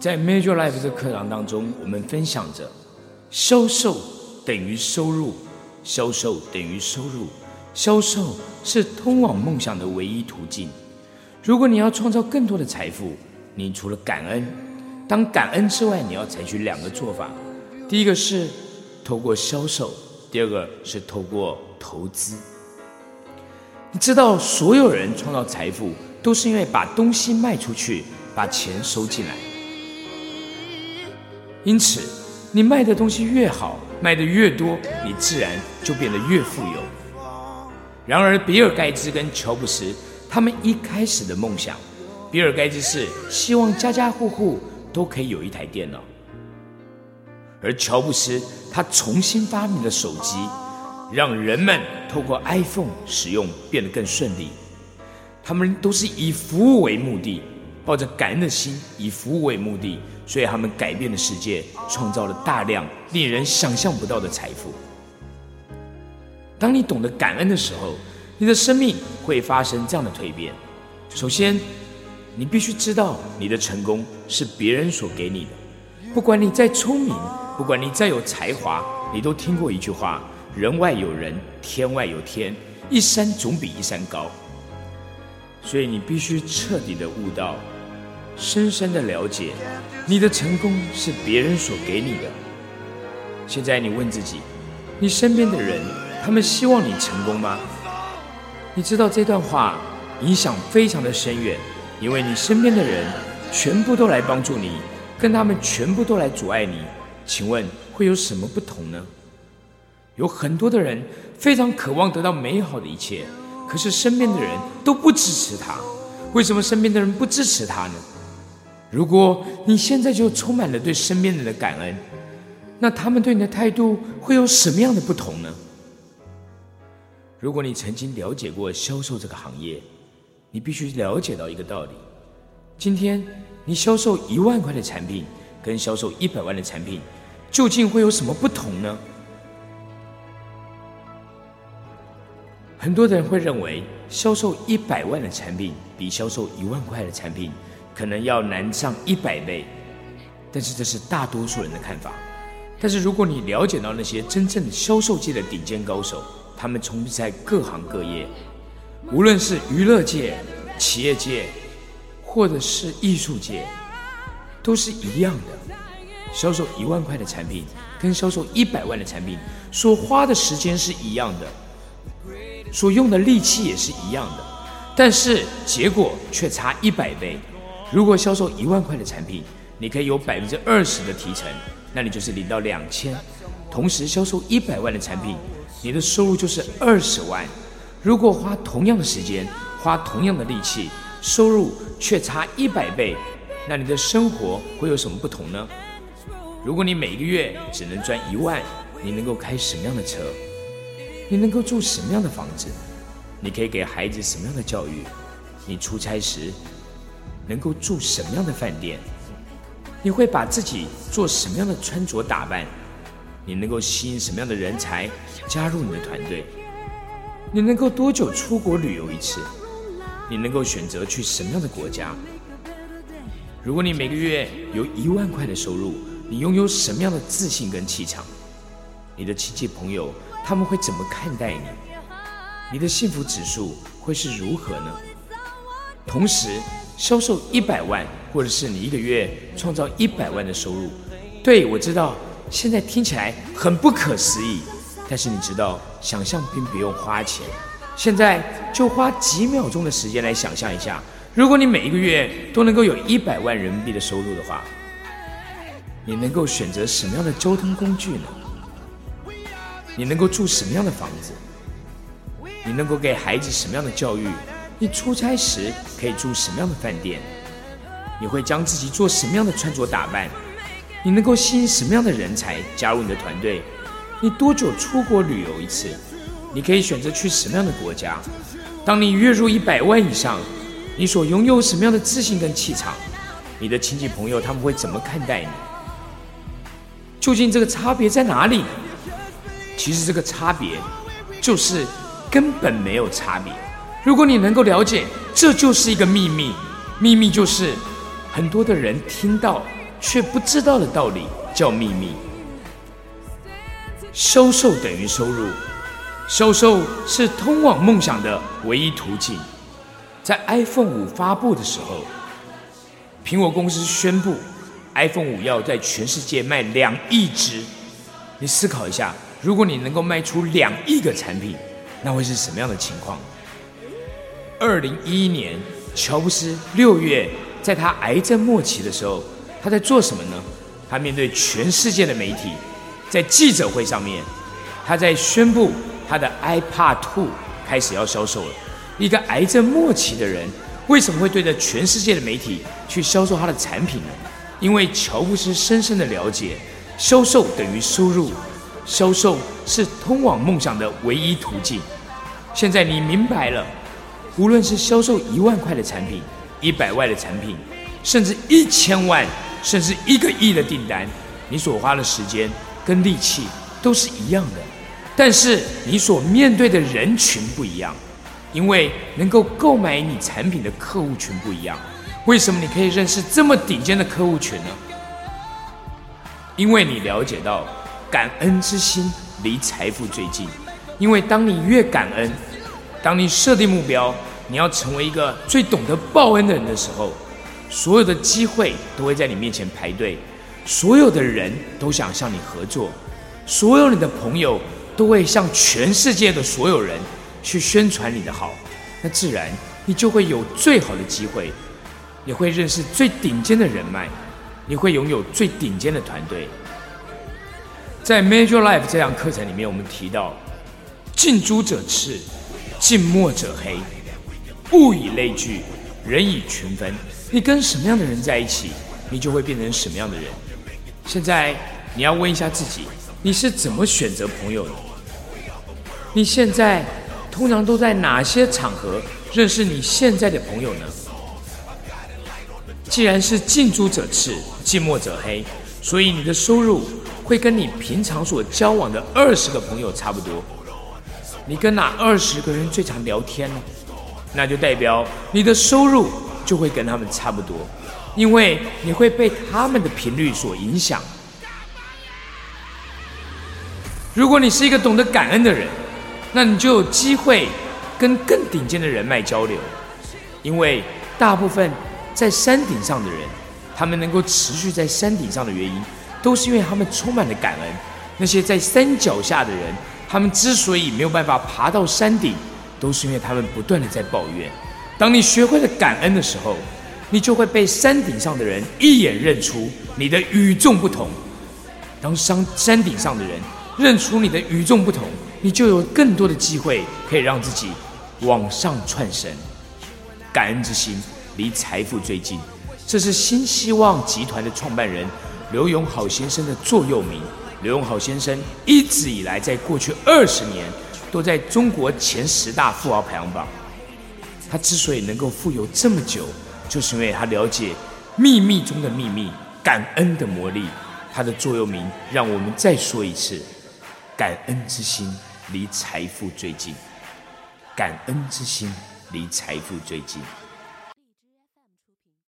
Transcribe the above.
在 Major Life 这课堂当中，我们分享着销售等于收入，销售等于收入，销售是通往梦想的唯一途径。如果你要创造更多的财富，你除了感恩，当感恩之外，你要采取两个做法。第一个是透过销售，第二个是透过投资。你知道，所有人创造财富都是因为把东西卖出去，把钱收进来。因此，你卖的东西越好，卖的越多，你自然就变得越富有。然而，比尔盖茨跟乔布斯他们一开始的梦想，比尔盖茨是希望家家户户都可以有一台电脑，而乔布斯他重新发明了手机，让人们透过 iPhone 使用变得更顺利。他们都是以服务为目的。抱着感恩的心，以服务为目的，所以他们改变了世界，创造了大量令人想象不到的财富。当你懂得感恩的时候，你的生命会发生这样的蜕变。首先，你必须知道，你的成功是别人所给你的。不管你再聪明，不管你再有才华，你都听过一句话：人外有人，天外有天，一山总比一山高。所以你必须彻底的悟到。深深的了解，你的成功是别人所给你的。现在你问自己，你身边的人，他们希望你成功吗？你知道这段话影响非常的深远，因为你身边的人全部都来帮助你，跟他们全部都来阻碍你。请问会有什么不同呢？有很多的人非常渴望得到美好的一切，可是身边的人都不支持他。为什么身边的人不支持他呢？如果你现在就充满了对身边人的感恩，那他们对你的态度会有什么样的不同呢？如果你曾经了解过销售这个行业，你必须了解到一个道理：今天你销售一万块的产品，跟销售一百万的产品，究竟会有什么不同呢？很多人会认为，销售一百万的产品比销售一万块的产品。可能要难上一百倍，但是这是大多数人的看法。但是如果你了解到那些真正销售界的顶尖高手，他们从事在各行各业，无论是娱乐界、企业界，或者是艺术界，都是一样的。销售一万块的产品，跟销售一百万的产品，所花的时间是一样的，所用的力气也是一样的，但是结果却差一百倍。如果销售一万块的产品，你可以有百分之二十的提成，那你就是领到两千。同时销售一百万的产品，你的收入就是二十万。如果花同样的时间，花同样的力气，收入却差一百倍，那你的生活会有什么不同呢？如果你每个月只能赚一万，你能够开什么样的车？你能够住什么样的房子？你可以给孩子什么样的教育？你出差时？能够住什么样的饭店？你会把自己做什么样的穿着打扮？你能够吸引什么样的人才加入你的团队？你能够多久出国旅游一次？你能够选择去什么样的国家？如果你每个月有一万块的收入，你拥有什么样的自信跟气场？你的亲戚朋友他们会怎么看待你？你的幸福指数会是如何呢？同时。销售一百万，或者是你一个月创造一百万的收入，对我知道现在听起来很不可思议，但是你知道，想象并不用花钱，现在就花几秒钟的时间来想象一下，如果你每一个月都能够有一百万人民币的收入的话，你能够选择什么样的交通工具呢？你能够住什么样的房子？你能够给孩子什么样的教育？你出差时可以住什么样的饭店？你会将自己做什么样的穿着打扮？你能够吸引什么样的人才加入你的团队？你多久出国旅游一次？你可以选择去什么样的国家？当你月入一百万以上，你所拥有什么样的自信跟气场？你的亲戚朋友他们会怎么看待你？究竟这个差别在哪里？其实这个差别就是根本没有差别。如果你能够了解，这就是一个秘密。秘密就是，很多的人听到却不知道的道理叫秘密。销售等于收入，销售是通往梦想的唯一途径。在 iPhone 五发布的时候，苹果公司宣布 iPhone 五要在全世界卖两亿只。你思考一下，如果你能够卖出两亿个产品，那会是什么样的情况？二零一一年，乔布斯六月在他癌症末期的时候，他在做什么呢？他面对全世界的媒体，在记者会上面，他在宣布他的 iPad Two 开始要销售了。一个癌症末期的人，为什么会对着全世界的媒体去销售他的产品呢？因为乔布斯深深的了解。销售等于收入，销售是通往梦想的唯一途径。现在你明白了，无论是销售一万块的产品、一百万的产品，甚至一千万，甚至一个亿的订单，你所花的时间跟力气都是一样的，但是你所面对的人群不一样，因为能够购买你产品的客户群不一样。为什么你可以认识这么顶尖的客户群呢？因为你了解到，感恩之心离财富最近。因为当你越感恩，当你设定目标，你要成为一个最懂得报恩的人的时候，所有的机会都会在你面前排队，所有的人都想向你合作，所有你的朋友都会向全世界的所有人去宣传你的好，那自然你就会有最好的机会，你会认识最顶尖的人脉。你会拥有最顶尖的团队。在 Major Life 这堂课程里面，我们提到：近朱者赤，近墨者黑，物以类聚，人以群分。你跟什么样的人在一起，你就会变成什么样的人。现在你要问一下自己：你是怎么选择朋友的？你现在通常都在哪些场合认识你现在的朋友呢？既然是近朱者赤，近墨者黑，所以你的收入会跟你平常所交往的二十个朋友差不多。你跟哪二十个人最常聊天呢？那就代表你的收入就会跟他们差不多，因为你会被他们的频率所影响。如果你是一个懂得感恩的人，那你就有机会跟更顶尖的人脉交流，因为大部分。在山顶上的人，他们能够持续在山顶上的原因，都是因为他们充满了感恩。那些在山脚下的人，他们之所以没有办法爬到山顶，都是因为他们不断的在抱怨。当你学会了感恩的时候，你就会被山顶上的人一眼认出你的与众不同。当山山顶上的人认出你的与众不同，你就有更多的机会可以让自己往上窜升。感恩之心。离财富最近，这是新希望集团的创办人刘永好先生的座右铭。刘永好先生一直以来，在过去二十年都在中国前十大富豪排行榜。他之所以能够富有这么久，就是因为他了解秘密中的秘密——感恩的魔力。他的座右铭，让我们再说一次：感恩之心离财富最近。感恩之心离财富最近。